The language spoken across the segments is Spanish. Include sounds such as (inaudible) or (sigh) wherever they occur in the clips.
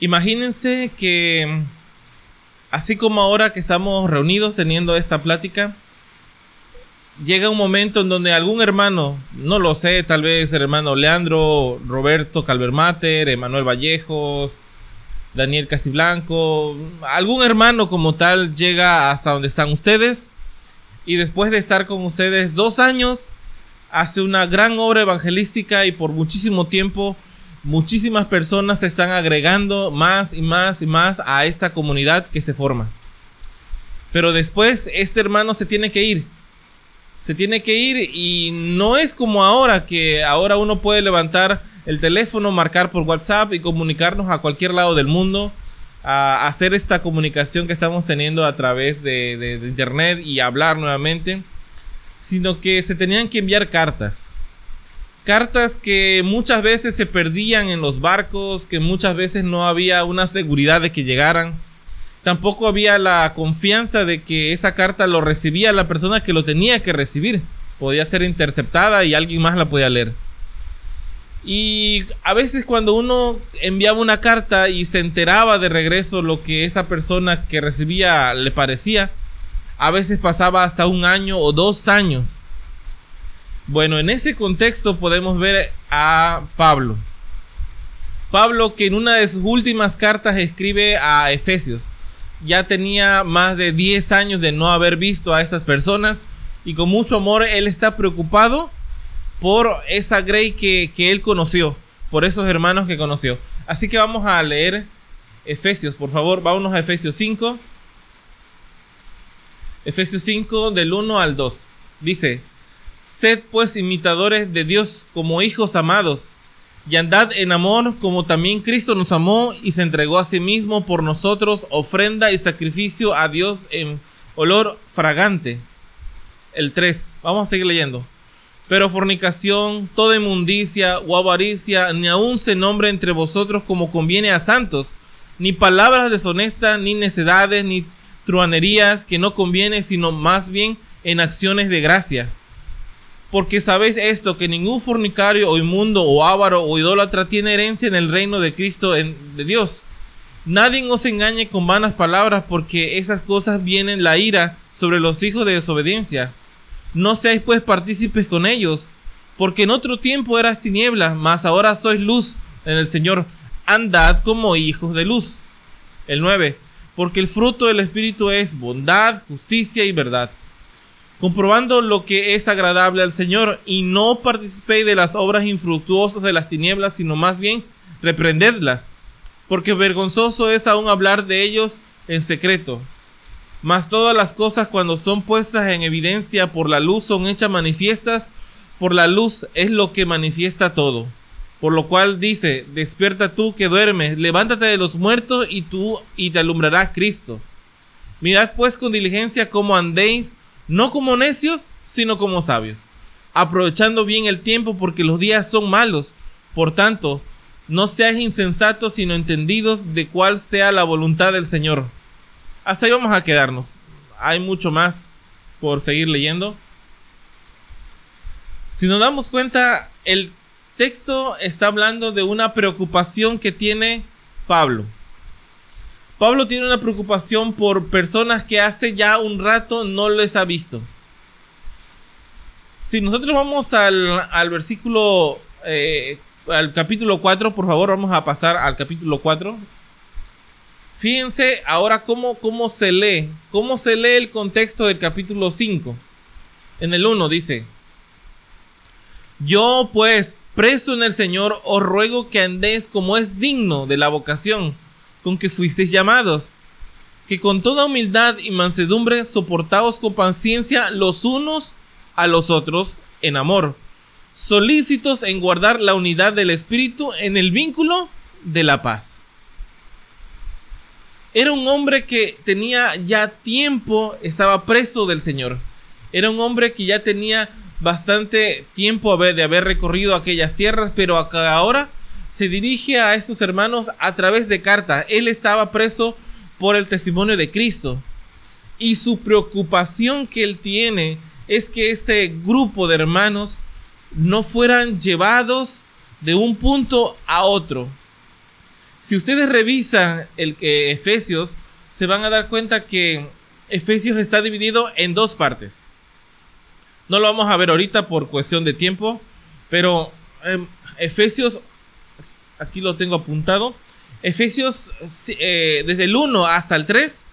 Imagínense que, así como ahora que estamos reunidos teniendo esta plática, llega un momento en donde algún hermano, no lo sé, tal vez el hermano Leandro, Roberto Calvermater, Emanuel Vallejos, Daniel Casiblanco, algún hermano como tal llega hasta donde están ustedes y después de estar con ustedes dos años, hace una gran obra evangelística y por muchísimo tiempo muchísimas personas se están agregando más y más y más a esta comunidad que se forma. Pero después este hermano se tiene que ir. Se tiene que ir y no es como ahora que ahora uno puede levantar el teléfono, marcar por WhatsApp y comunicarnos a cualquier lado del mundo, a hacer esta comunicación que estamos teniendo a través de, de internet y hablar nuevamente, sino que se tenían que enviar cartas cartas que muchas veces se perdían en los barcos, que muchas veces no había una seguridad de que llegaran. Tampoco había la confianza de que esa carta lo recibía la persona que lo tenía que recibir. Podía ser interceptada y alguien más la podía leer. Y a veces cuando uno enviaba una carta y se enteraba de regreso lo que esa persona que recibía le parecía, a veces pasaba hasta un año o dos años bueno, en ese contexto podemos ver a Pablo. Pablo que en una de sus últimas cartas escribe a Efesios. Ya tenía más de 10 años de no haber visto a esas personas y con mucho amor él está preocupado por esa Grey que, que él conoció, por esos hermanos que conoció. Así que vamos a leer Efesios, por favor, vámonos a Efesios 5. Efesios 5 del 1 al 2. Dice, Sed pues imitadores de Dios como hijos amados, y andad en amor como también Cristo nos amó y se entregó a sí mismo por nosotros, ofrenda y sacrificio a Dios en olor fragante. El 3. Vamos a seguir leyendo. Pero fornicación, toda inmundicia o avaricia, ni aun se nombre entre vosotros como conviene a santos, ni palabras deshonestas, ni necedades, ni truanerías que no conviene, sino más bien en acciones de gracia porque sabéis esto, que ningún fornicario o inmundo o avaro o idólatra tiene herencia en el reino de Cristo de Dios. Nadie os engañe con vanas palabras, porque esas cosas vienen la ira sobre los hijos de desobediencia. No seáis pues partícipes con ellos, porque en otro tiempo eras tinieblas, mas ahora sois luz en el Señor. Andad como hijos de luz. El 9. Porque el fruto del Espíritu es bondad, justicia y verdad comprobando lo que es agradable al Señor, y no participéis de las obras infructuosas de las tinieblas, sino más bien reprendedlas, porque vergonzoso es aún hablar de ellos en secreto. Mas todas las cosas cuando son puestas en evidencia por la luz son hechas manifiestas, por la luz es lo que manifiesta todo. Por lo cual dice, despierta tú que duermes, levántate de los muertos y tú y te alumbrará Cristo. Mirad pues con diligencia cómo andéis no como necios, sino como sabios, aprovechando bien el tiempo porque los días son malos. Por tanto, no seáis insensatos, sino entendidos de cuál sea la voluntad del Señor. Hasta ahí vamos a quedarnos. Hay mucho más por seguir leyendo. Si nos damos cuenta, el texto está hablando de una preocupación que tiene Pablo. Pablo tiene una preocupación por personas que hace ya un rato no les ha visto. Si nosotros vamos al, versículo, eh, al capítulo 4, por favor, vamos a pasar al capítulo 4. Fíjense ahora cómo, cómo se lee, cómo se lee el contexto del capítulo 5. En el 1 dice, yo pues, preso en el Señor, os ruego que andéis como es digno de la vocación con que fuisteis llamados, que con toda humildad y mansedumbre soportaos con paciencia los unos a los otros en amor, solícitos en guardar la unidad del Espíritu en el vínculo de la paz. Era un hombre que tenía ya tiempo, estaba preso del Señor. Era un hombre que ya tenía bastante tiempo de haber recorrido aquellas tierras, pero ahora se dirige a estos hermanos a través de carta. Él estaba preso por el testimonio de Cristo. Y su preocupación que él tiene es que ese grupo de hermanos no fueran llevados de un punto a otro, Si ustedes revisan el que Efesios, se van a dar cuenta que Efesios está dividido en dos partes. No lo vamos a ver ahorita por cuestión de tiempo, pero em, Efesios, aquí lo tengo apuntado, Efesios eh, desde el 1 hasta el 3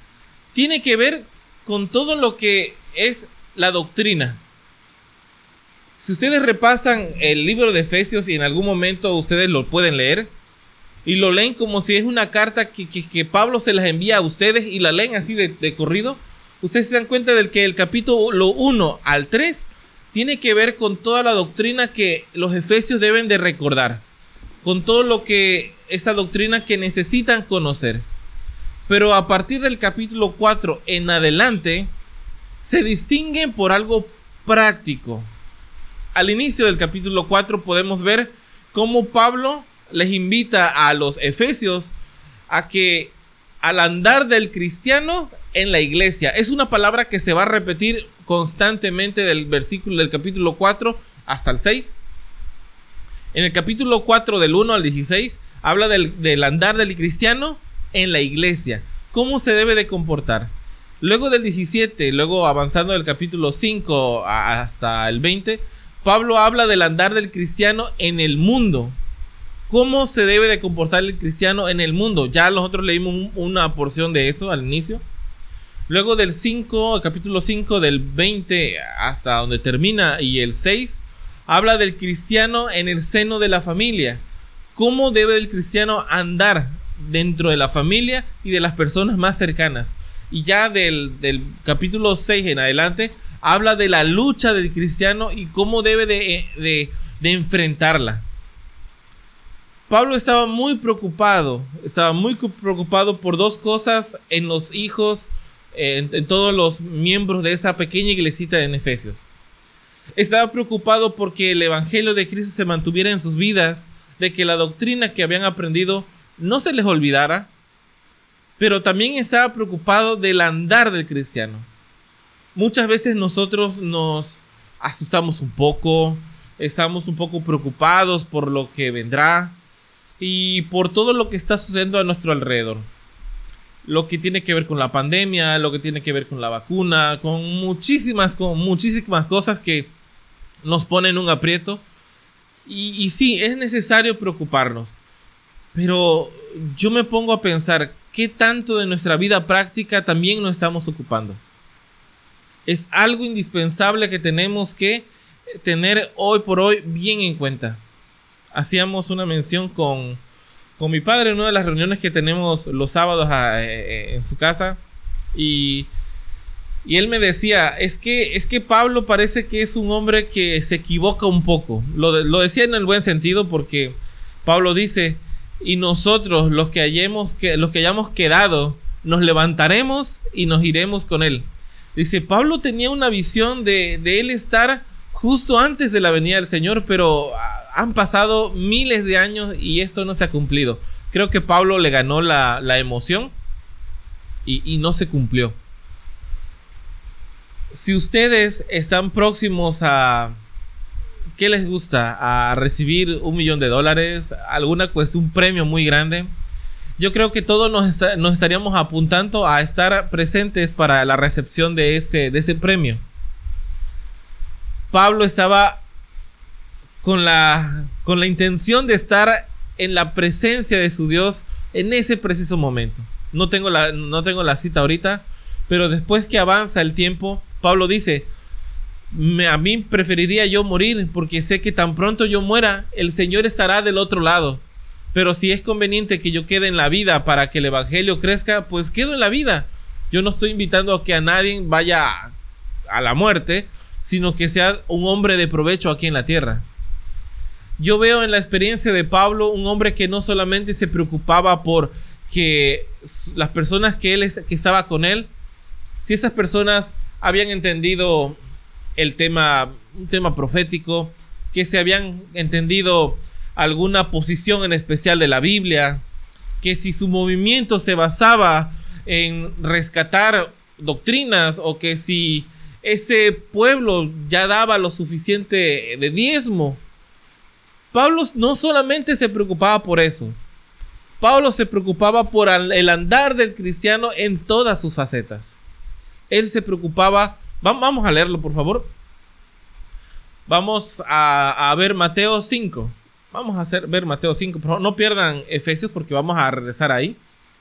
tiene que ver con todo lo que es la doctrina. Si ustedes repasan el libro de Efesios y en algún momento ustedes lo pueden leer y lo leen como si es una carta que, Pablo se las envía a ustedes y la leen así de, de corrido, ustedes se dan cuenta de que el capítulo 1 al 3 tiene que ver con toda la doctrina que los efesios deben de recordar, con todo lo que esa doctrina que necesitan conocer. Pero a partir del capítulo 4 en adelante, se distinguen por algo práctico. Al inicio del capítulo 4 podemos ver cómo Pablo les invita a los efesios a que al andar del cristiano en la iglesia, es una palabra que se va a repetir constantemente del versículo del capítulo 4 hasta el 6. En el capítulo 4 del 1 al 16 habla del, andar del cristiano en la iglesia, cómo se debe de comportar. Luego del 17, luego avanzando del capítulo 5 hasta el 20, Pablo habla del andar del cristiano en el mundo. ¿Cómo se debe de comportar el cristiano en el mundo? Ya nosotros leímos una porción de eso al inicio. Luego del 5, capítulo 5, del 20 hasta donde termina y el 6, habla del cristiano en el seno de la familia cómo debe el cristiano andar dentro de la familia y de las personas más cercanas. Y ya del, capítulo 6 en adelante habla de la lucha del cristiano y cómo debe de, enfrentarla. Pablo estaba muy preocupado, estaba muy preocupado por dos cosas en los hijos, en, en todos los miembros de esa pequeña iglesita en Efesios. Estaba preocupado porque el Evangelio de Cristo se mantuviera en sus vidas de que la doctrina que habían aprendido no se les olvidara, pero también estaba preocupado del andar del cristiano. Muchas veces nosotros nos asustamos un poco, estamos un poco preocupados por lo que vendrá y por todo lo que está sucediendo a nuestro alrededor. Lo que tiene que ver con la pandemia, lo que tiene que ver con la vacuna, con muchísimas, con muchísimas cosas que nos ponen un aprieto y, sí, es necesario preocuparnos. Pero yo me pongo a pensar, ¿qué tanto de nuestra vida práctica también nos estamos ocupando? Es algo indispensable que tenemos que tener hoy por hoy bien en cuenta. Hacíamos una mención con, con mi padre en una de las reuniones que tenemos los sábados ah, eh, eh, en su casa y y él me decía, es que, es que Pablo parece que es un hombre que se equivoca un poco. Lo, decía en el buen sentido porque Pablo dice, y nosotros los que, hayamos, que, los que hayamos quedado, nos levantaremos y nos iremos con él. Dice, Pablo tenía una visión de, de él estar justo antes de la venida del Señor, pero han pasado miles de años y esto no se ha cumplido. Creo que Pablo le ganó la, la emoción y, y no se cumplió si ustedes están próximos a... ¿Qué les gusta? A recibir un millón de dólares, alguna cuestión, un premio muy grande. Yo creo que todos nos, nos, estaríamos apuntando a estar presentes para la recepción de ese, de ese premio. Pablo estaba con la, con la intención de estar en la presencia de su Dios en ese preciso momento. No tengo la, no tengo la cita ahorita, pero después que avanza el tiempo, Pablo dice, a mí preferiría yo morir porque sé que tan pronto yo muera, el Señor estará del otro lado. Pero si es conveniente que yo quede en la vida para que el Evangelio crezca, pues quedo en la vida. Yo no estoy invitando a que a nadie vaya a la muerte, sino que sea un hombre de provecho aquí en la tierra. Yo veo en la experiencia de Pablo un hombre que no solamente se preocupaba por que las personas que él que estaba con él, si esas personas habían entendido el tema, un tema profético, que se habían entendido alguna posición en especial de la Biblia, que si su movimiento se basaba en rescatar doctrinas o que si ese pueblo ya daba lo suficiente de diezmo. Pablo no solamente se preocupaba por eso, Pablo se preocupaba por el andar del cristiano en todas sus facetas. Él se preocupaba, vamos a leerlo por favor. Vamos a, ver Mateo 5. Vamos a hacer, ver Mateo 5. Por no pierdan Efesios porque vamos a regresar ahí.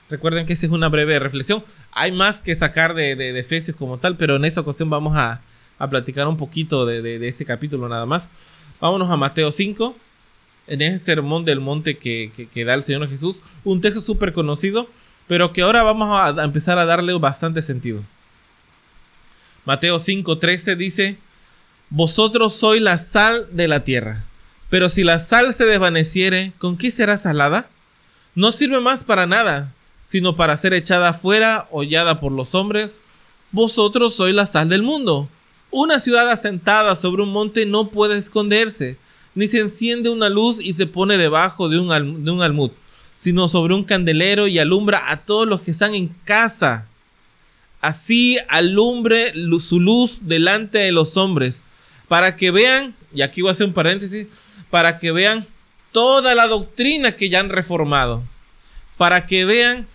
Recuerden que esa es una breve reflexión. Hay más que sacar de, Efesios como tal, pero en esta ocasión vamos a, platicar un poquito de, ese capítulo nada más. Vámonos a Mateo 5 en ese sermón del monte que, da el Señor Jesús. Un texto súper conocido, pero que ahora vamos a, empezar a darle bastante sentido. Mateo 5:13 dice, Vosotros sois la sal de la tierra, pero si la sal se desvaneciere, ¿con qué será salada? No sirve más para nada, sino para ser echada fuera, hollada por los hombres. Vosotros sois la sal del mundo. Una ciudad asentada sobre un monte no puede esconderse ni se enciende una luz y se pone debajo de un almud, sino sobre un candelero y alumbra a todos los que están en casa. Así alumbre su luz delante de los hombres, para que vean, y aquí voy a hacer un paréntesis, para que vean toda la doctrina que ya han reformado, para que vean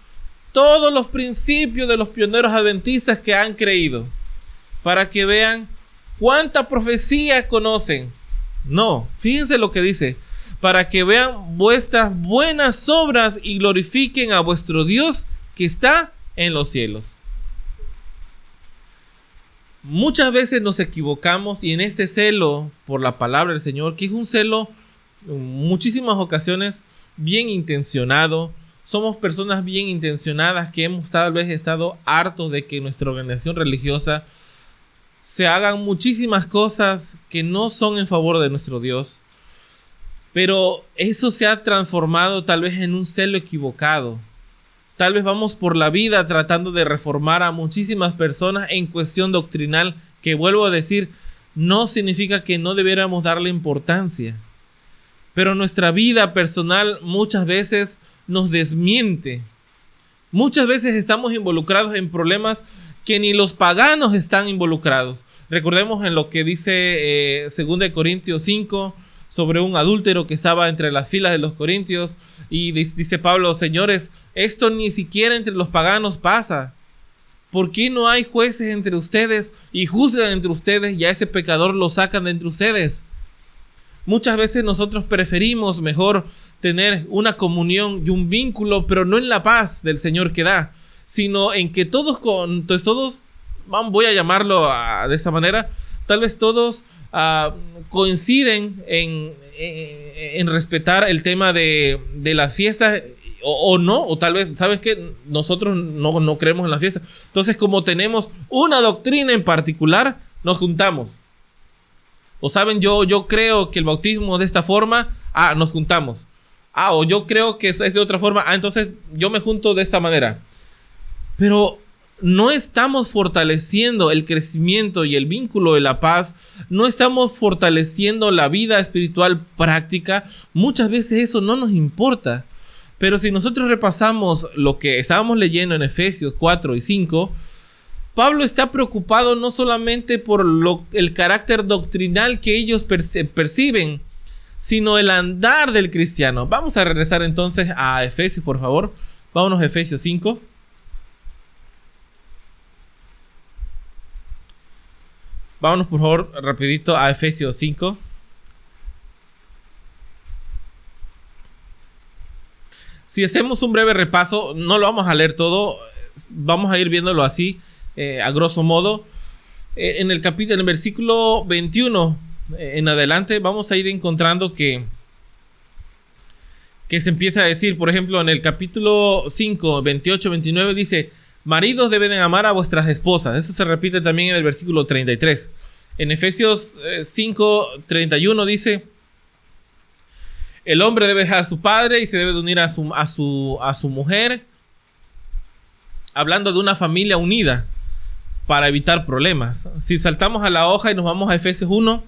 todos los principios de los pioneros adventistas que han creído, para que vean cuánta profecía conocen, no, fíjense lo que dice, para que vean vuestras buenas obras y glorifiquen a vuestro Dios que está en los cielos. Muchas veces nos equivocamos y en este celo por la palabra del Señor, que es un celo en muchísimas ocasiones bien intencionado, somos personas bien intencionadas que hemos tal vez estado hartos de que nuestra organización religiosa se hagan muchísimas cosas que no son en favor de nuestro Dios. Pero eso se ha transformado tal vez en un celo equivocado. Tal vez vamos por la vida tratando de reformar a muchísimas personas en cuestión doctrinal que vuelvo a decir, no significa que no debiéramos darle importancia. Pero nuestra vida personal muchas veces nos desmiente. Muchas veces estamos involucrados en problemas que ni los paganos están involucrados. Recordemos en lo que dice eh, 2 Corintios 5 sobre un adúltero que estaba entre las filas de los corintios y dice Pablo, señores, esto ni siquiera entre los paganos pasa. ¿Por qué no hay jueces entre ustedes y juzgan entre ustedes y a ese pecador lo sacan de entre ustedes? Muchas veces nosotros preferimos mejor tener una comunión y un vínculo, pero no en la paz del Señor que da, sino en que todos, con, entonces todos, voy a llamarlo de esa manera, tal vez todos ah, coinciden en, respetar el tema de, de las fiestas o, no, o tal vez, ¿sabes qué? Nosotros no, creemos en la fiesta. Entonces, como tenemos una doctrina en particular, nos juntamos. O saben, yo, yo creo que el bautismo de esta forma, ah, nos juntamos. Ah, o yo creo que es de otra forma, ah, entonces yo me junto de esta manera. Pero no estamos fortaleciendo el crecimiento y el vínculo de la paz, no estamos fortaleciendo la vida espiritual práctica, muchas veces eso no nos importa. Pero si nosotros repasamos lo que estábamos leyendo en Efesios 4 y 5, Pablo está preocupado no solamente por el carácter doctrinal que ellos perciben, sino el andar del cristiano. Vamos a regresar entonces a Efesios, por favor. Vámonos a Efesios 5. Vámonos por favor rapidito a Efesios 5. Si hacemos un breve repaso, no lo vamos a leer todo, vamos a ir viéndolo así, eh, a grosso modo. Eh, en el capítulo, en el versículo 21 eh, en adelante, vamos a ir encontrando que, que se empieza a decir, por ejemplo, en el capítulo 5, 28, 29, dice, Maridos deben amar a vuestras esposas. Eso se repite también en el versículo 33. En Efesios 5, eh, 31 dice, el hombre debe dejar a su padre y se debe unir a su, a su, a su mujer, hablando de una familia unida para evitar problemas. Si saltamos a la hoja y nos vamos a Efesios 1,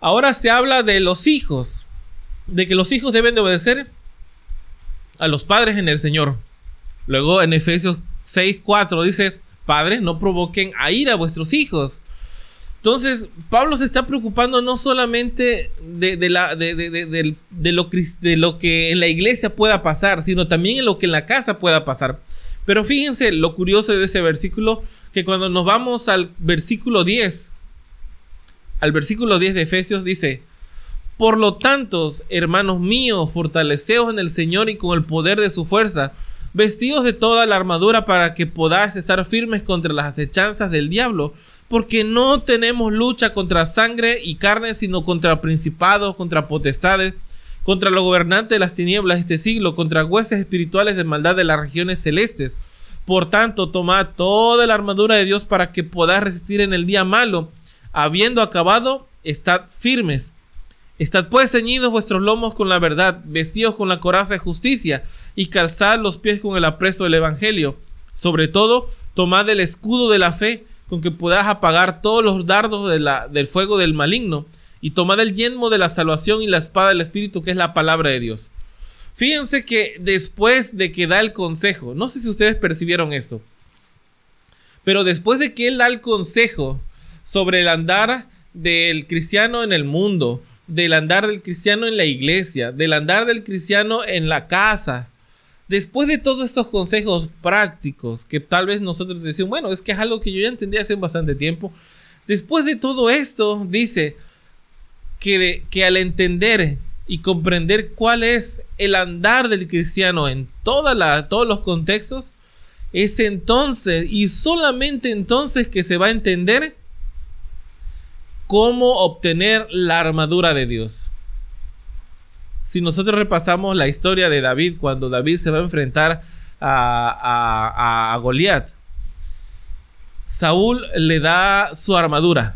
ahora se habla de los hijos, de que los hijos deben de obedecer a los padres en el Señor. Luego en Efesios 6, 4 dice, padres, no provoquen a ir a vuestros hijos. Entonces, Pablo se está preocupando no solamente de, la, de, lo, de lo que en la iglesia pueda pasar, sino también en lo que en la casa pueda pasar. Pero fíjense lo curioso de ese versículo, que cuando nos vamos al versículo 10, al versículo 10 de Efesios dice, por lo tanto, hermanos míos, fortaleceos en el Señor y con el poder de su fuerza, vestidos de toda la armadura para que podáis estar firmes contra las acechanzas del diablo, porque no tenemos lucha contra sangre y carne, sino contra principados, contra potestades, contra los gobernantes de las tinieblas de este siglo, contra huestes espirituales de maldad de las regiones celestes. Por tanto, tomad toda la armadura de Dios para que podáis resistir en el día malo. Habiendo acabado, estad firmes. Estad pues ceñidos vuestros lomos con la verdad, vestidos con la coraza de justicia, y calzad los pies con el apreso del Evangelio. Sobre todo, tomad el escudo de la fe, con que puedas apagar todos los dardos de la, del fuego del maligno, y tomad el yelmo de la salvación y la espada del Espíritu, que es la palabra de Dios. Fíjense que después de que da el consejo, no sé si ustedes percibieron eso, pero después de que él da el consejo sobre el andar del cristiano en el mundo, del andar del cristiano en la iglesia, del andar del cristiano en la casa, después de todos estos consejos prácticos que tal vez nosotros decimos, bueno, es que es algo que yo ya entendí hace bastante tiempo, después de todo esto, dice que, que al entender y comprender cuál es el andar del cristiano en todos los contextos, es entonces y solamente entonces que se va a entender cómo obtener la armadura de Dios si nosotros repasamos la historia de David cuando David se va a enfrentar a, a, Goliat, Saúl le da su armadura.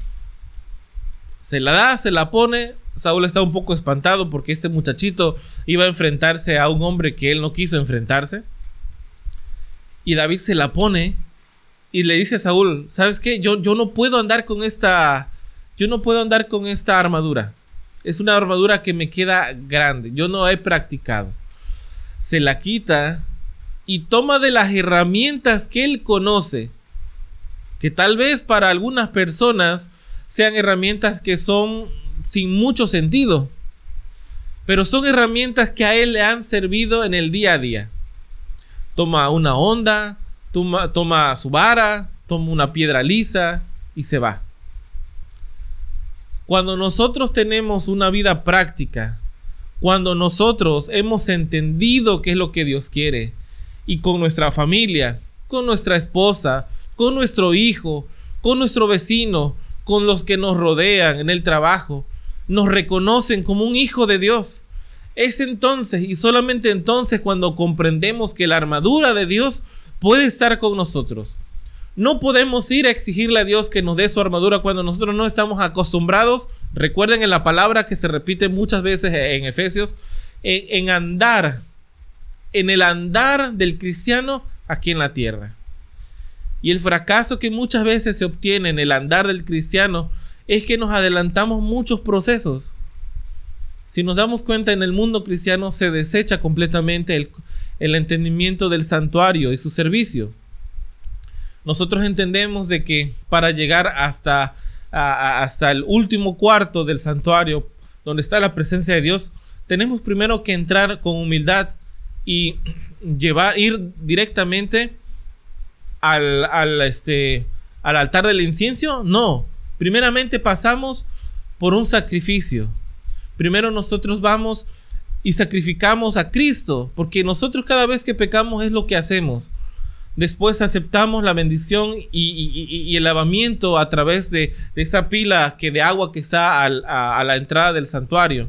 Se la da, se la pone. Saúl está un poco espantado porque este muchachito iba a enfrentarse a un hombre que él no quiso enfrentarse. Y David se la pone y le dice a Saúl, ¿sabes qué? Yo, yo no puedo andar con esta... Yo no puedo andar con esta armadura. Es una armadura que me queda grande. Yo no he practicado. Se la quita y toma de las herramientas que él conoce. Que tal vez para algunas personas sean herramientas que son sin mucho sentido. Pero son herramientas que a él le han servido en el día a día. Toma una onda, toma, toma su vara, toma una piedra lisa y se va. Cuando nosotros tenemos una vida práctica, cuando nosotros hemos entendido qué es lo que Dios quiere, y con nuestra familia, con nuestra esposa, con nuestro hijo, con nuestro vecino, con los que nos rodean en el trabajo, nos reconocen como un hijo de Dios. Es entonces y solamente entonces cuando comprendemos que la armadura de Dios puede estar con nosotros. No podemos ir a exigirle a Dios que nos dé su armadura cuando nosotros no estamos acostumbrados. Recuerden en la palabra que se repite muchas veces en Efesios, en, andar, en el andar del cristiano aquí en la tierra. Y el fracaso que muchas veces se obtiene en el andar del cristiano es que nos adelantamos muchos procesos. Si nos damos cuenta, en el mundo cristiano se desecha completamente el, entendimiento del santuario y su servicio nosotros entendemos de que para llegar hasta, hasta el último cuarto del santuario, donde está la presencia de Dios, tenemos primero que entrar con humildad y (clears throat) llevar, ir directamente al, al, este, al altar del incienso. No, primeramente pasamos por un sacrificio. Primero nosotros vamos y sacrificamos a Cristo, porque nosotros cada vez que pecamos es lo que hacemos. Después aceptamos la bendición y, el lavamiento a través de, esta pila que de agua que está a, la entrada del santuario.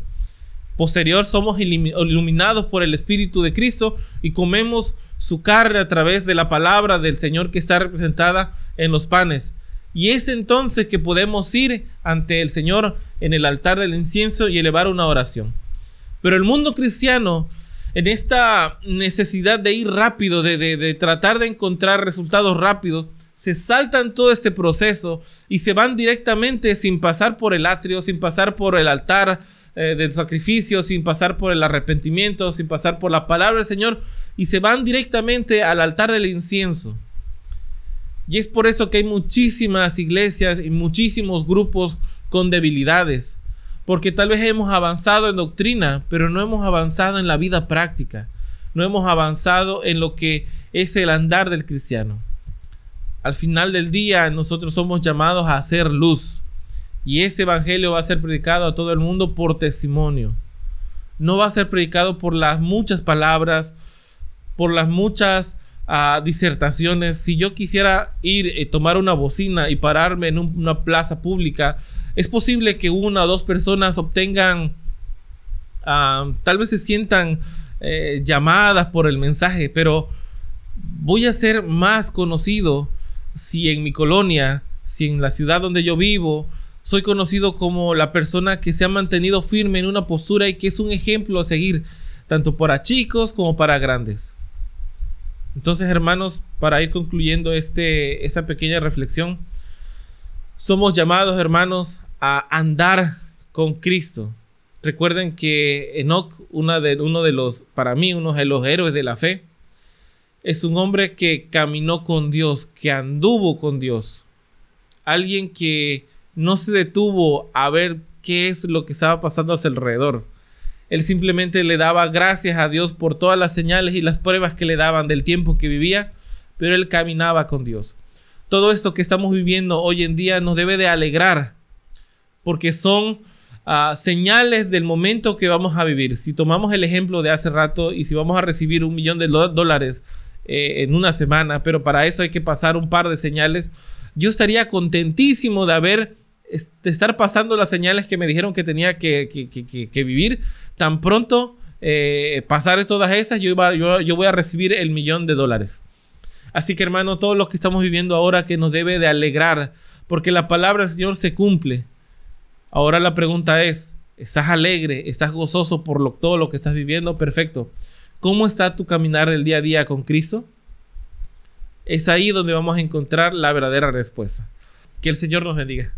Posterior somos iluminados por el Espíritu de Cristo y comemos su carne a través de la palabra del Señor que está representada en los panes. Y es entonces que podemos ir ante el Señor en el altar del incienso y elevar una oración. Pero el mundo cristiano en esta necesidad de ir rápido, de, tratar de encontrar resultados rápidos, se saltan todo este proceso y se van directamente sin pasar por el atrio, sin pasar por el altar eh, del sacrificio, sin pasar por el arrepentimiento, sin pasar por la palabra del Señor y se van directamente al altar del incienso. Y es por eso que hay muchísimas iglesias y muchísimos grupos con debilidades. Porque tal vez hemos avanzado en doctrina, pero no hemos avanzado en la vida práctica. No hemos avanzado en lo que es el andar del cristiano. Al final del día nosotros somos llamados a hacer luz. Y ese evangelio va a ser predicado a todo el mundo por testimonio. No va a ser predicado por las muchas palabras, por las muchas a disertaciones. Si yo quisiera ir, eh, tomar una bocina y pararme en una plaza pública, es posible que una o dos personas obtengan, ah, tal vez se sientan eh, llamadas por el mensaje, pero voy a ser más conocido si en mi colonia, si en la ciudad donde yo vivo, soy conocido como la persona que se ha mantenido firme en una postura y que es un ejemplo a seguir, tanto para chicos como para grandes. Entonces, hermanos, para ir concluyendo este, esta pequeña reflexión, somos llamados, hermanos, a andar con Cristo. Recuerden que Enoch, uno de los, para mí, uno de los héroes de la fe, es un hombre que caminó con Dios, que anduvo con Dios. Alguien que no se detuvo a ver qué es lo que estaba pasando a su alrededor él simplemente le daba gracias a Dios por todas las señales y las pruebas que le daban del tiempo que vivía, pero él caminaba con Dios. Todo esto que estamos viviendo hoy en día nos debe de alegrar, porque son ah, señales del momento que vamos a vivir. Si tomamos el ejemplo de hace rato y si vamos a recibir un millón de dólares eh, en una semana, pero para eso hay que pasar un par de señales, yo estaría contentísimo de haber de estar pasando las señales que me dijeron que tenía que, vivir, tan pronto eh, pasar todas esas, yo, yo, voy a recibir el millón de dólares. Así que hermano, todos los que estamos viviendo ahora que nos debe de alegrar, porque la palabra del Señor se cumple. Ahora la pregunta es, ¿estás alegre? ¿Estás gozoso por todo lo que estás viviendo? Perfecto. ¿Cómo está tu caminar del día a día con Cristo? Es ahí donde vamos a encontrar la verdadera respuesta. Que el Señor nos bendiga.